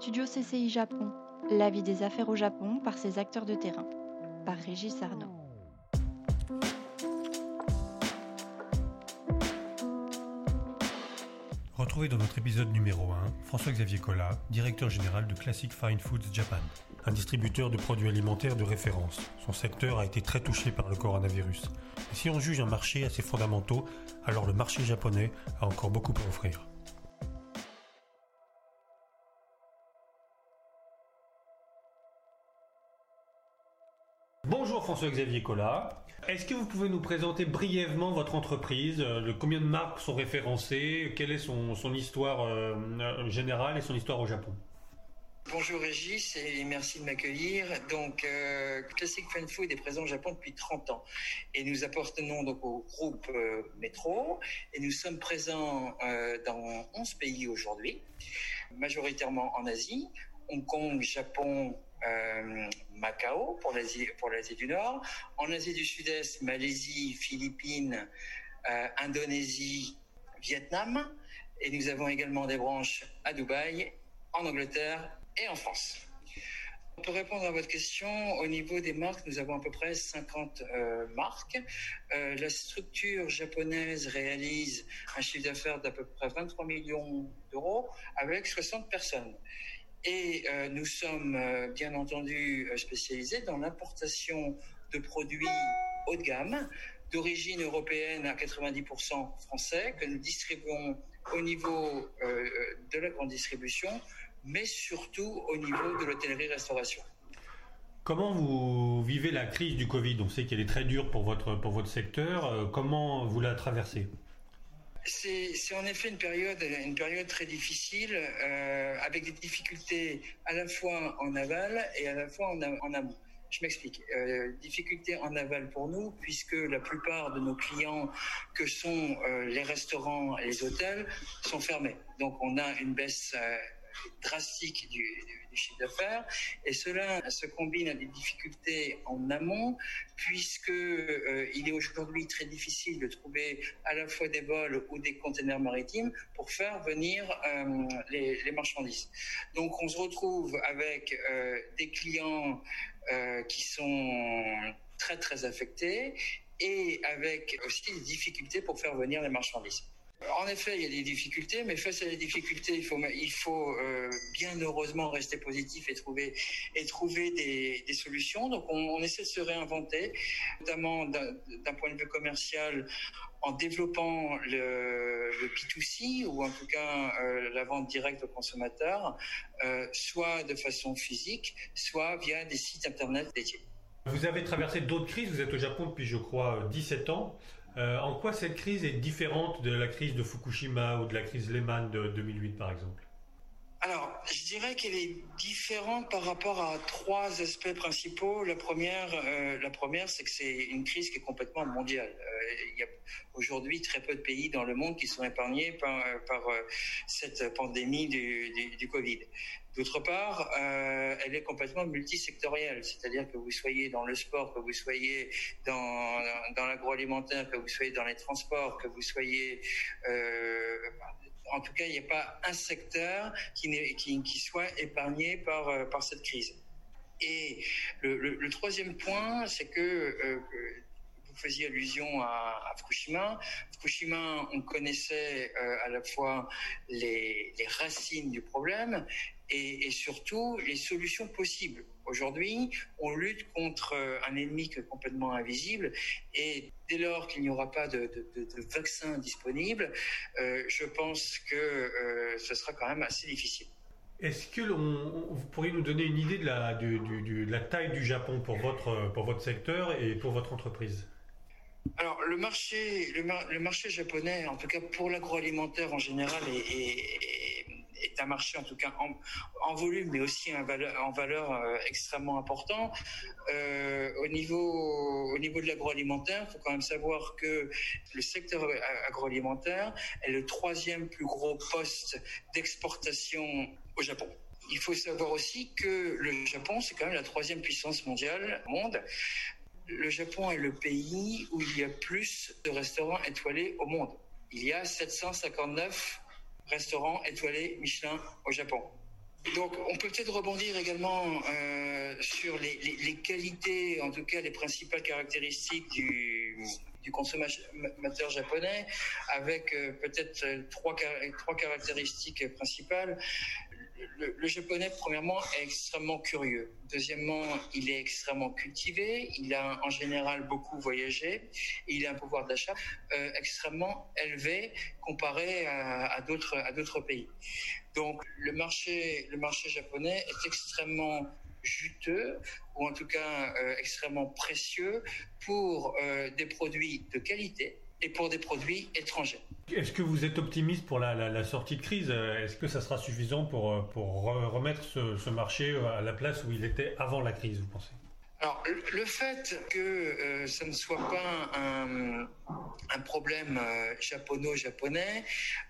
Studio CCI Japon, la vie des affaires au Japon par ses acteurs de terrain, par Régis Arnaud. Retrouvez dans notre épisode numéro 1 François-Xavier Collat, directeur général de Classic Fine Foods Japan, un distributeur de produits alimentaires de référence. Son secteur a été très touché par le coronavirus. Et si on juge un marché assez fondamentaux, alors le marché japonais a encore beaucoup à offrir. François-Xavier Collat. Est-ce que vous pouvez nous présenter brièvement votre entreprise euh, Combien de marques sont référencées Quelle est son, histoire euh, générale et son histoire au Japon? Bonjour Régis et merci de m'accueillir. Donc euh, Classic Fun Food est présent au Japon depuis 30 ans et nous appartenons donc au groupe Metro et nous sommes présents dans 11 pays aujourd'hui, majoritairement en Asie, Hong Kong, Japon, euh, Macao pour l'Asie pour l'Asie du Nord, en Asie du Sud-Est, Malaisie, Philippines, euh, Indonésie, Vietnam, et nous avons également des branches à Dubaï, en Angleterre et en France. Pour répondre à votre question, au niveau des marques, nous avons à peu près 50 euh, marques. La structure japonaise réalise un chiffre d'affaires d'à peu près 23 millions d'euros avec 60 personnes. Et euh, nous sommes euh, bien entendu euh, spécialisés dans l'importation de produits haut de gamme, d'origine européenne à 90% français, que nous distribuons au niveau de la grande distribution, mais surtout au niveau de l'hôtellerie-restauration. Comment vous vivez la crise du Covid? On sait qu'elle est très dure pour votre, pour votre secteur. Comment vous la traversez? C'est en effet une période, une période très difficile, euh, avec des difficultés à la fois en aval et à la fois en, amont. Je m'explique. Euh, difficultés en aval pour nous, puisque la plupart de nos clients, que sont euh, les restaurants et les hôtels, sont fermés. Donc on a une baisse euh, drastique du, chiffre d'affaires et cela se combine à des difficultés en amont puisque euh, il est aujourd'hui très difficile de trouver à la fois des vols ou des containers maritimes pour faire venir euh, les, marchandises. Donc on se retrouve avec euh, des clients qui sont très très affectés et avec aussi des difficultés pour faire venir les marchandises. En effet, il y a des difficultés, mais face à les difficultés, il faut, euh, bien heureusement rester positif et trouver, des, solutions. Donc, on, essaie de se réinventer, notamment d'un point de vue commercial, en développant le, le P2C, ou en tout cas euh, la vente directe aux consommateurs, euh, soit de façon physique, soit via des sites Internet dédiés. Vous avez traversé d'autres crises, vous êtes au Japon depuis, je crois, 17 ans. Euh, en quoi cette crise est différente de la crise de Fukushima ou de la crise Lehman de 2008 par exemple? Alors, je dirais qu'elle est différente par rapport à trois aspects principaux. La première, euh, la première, c'est que c'est une crise qui est complètement mondiale. Euh, il y a aujourd'hui très peu de pays dans le monde qui sont épargnés par, cette pandémie du Covid. D'autre part, euh, elle est complètement multisectorielle, c'est-à-dire que vous soyez dans le sport, que vous soyez dans, l'agroalimentaire, que vous soyez dans les transports, que vous soyez euh, en tout cas, il n'y a pas un secteur qui, qui, qui soit épargné par, euh, par cette crise. Et le, troisième point, c'est que vous faisiez allusion à, Fukushima. Fukushima, on connaissait à la fois les, les, racines du problème et, et, surtout les solutions possibles. Aujourd'hui, on lutte contre un ennemi qui est complètement invisible et dès lors qu'il n'y aura pas de, de, de, de vaccin disponible, euh, je pense que euh, ce sera quand même assez difficile. Est-ce que l'on, vous pourriez nous donner une idée de la, de taille du Japon pour votre, pour votre secteur et pour votre entreprise? Alors le marché, le, mar le, marché japonais, en tout cas pour l'agroalimentaire en général, est, est, est, un marché en tout cas en, volume, mais aussi en valeur, en valeur euh, extrêmement important. Euh, au niveau, au niveau de l'agroalimentaire, il faut quand même savoir que le secteur agroalimentaire est le troisième plus gros poste d'exportation au Japon. Il faut savoir aussi que le Japon, c'est quand même la troisième puissance mondiale au monde le Japon est le pays où il y a plus de restaurants étoilés au monde. Il y a 759 restaurants étoilés Michelin au Japon. Donc, on peut peut-être rebondir également euh, sur les, qualités, en tout cas les principales caractéristiques du, du consommateur japonais, avec euh, peut-être trois, trois caractéristiques principales le, japonais, premièrement, est extrêmement curieux. Deuxièmement, il est extrêmement cultivé. Il a en général beaucoup voyagé. Il a un pouvoir d'achat euh, extrêmement élevé comparé à, à d'autres pays. Donc, le marché le marché japonais est extrêmement juteux ou en tout cas euh, extrêmement précieux pour euh, des produits de qualité et pour des produits étrangers. Est-ce que vous êtes optimiste pour la, sortie de crise? Est-ce que ça sera suffisant pour, pour remettre ce, marché à la place où il était avant la crise, vous pensez? Alors, le fait que euh, ça ne soit pas un, problème euh, japono-japonais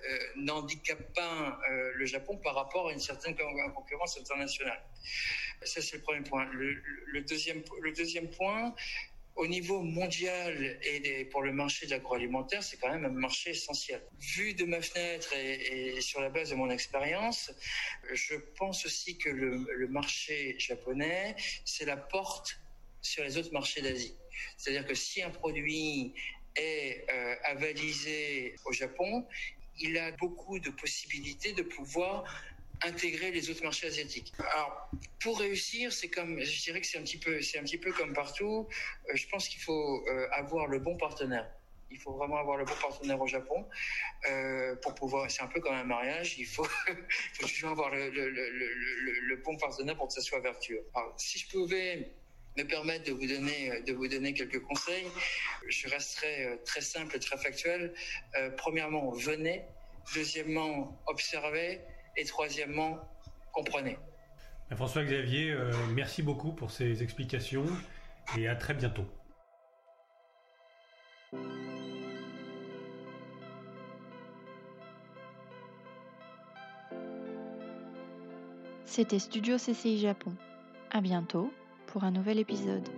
euh, n'handicape pas euh, le Japon par rapport à une certaine concurrence internationale. Ça, c'est le premier point. Le, deuxième, le deuxième point, au niveau mondial et pour le marché de l'agroalimentaire, c'est quand même un marché essentiel. Vu de ma fenêtre et, sur la base de mon expérience, je pense aussi que le, le marché japonais, c'est la porte sur les autres marchés d'Asie. C'est-à-dire que si un produit est euh, avalisé au Japon, il a beaucoup de possibilités de pouvoir intégrer les autres marchés asiatiques. Alors, pour réussir, c'est comme, je dirais que c'est un petit peu, c'est un petit peu comme partout. Euh, je pense qu'il faut euh, avoir le bon partenaire. Il faut vraiment avoir le bon partenaire au Japon euh, pour pouvoir. C'est un peu comme un mariage. Il faut, toujours avoir le, le, le, le, bon partenaire pour que ça soit vertueux. Alors, si je pouvais me permettre de vous donner de vous donner quelques conseils, je resterai très simple très factuel. Premièrement, venez. Deuxièmement, observez et troisièmement, comprenez. François Xavier, euh, merci beaucoup pour ces explications et à très bientôt. C'était Studio CCI Japon. À bientôt pour un nouvel épisode.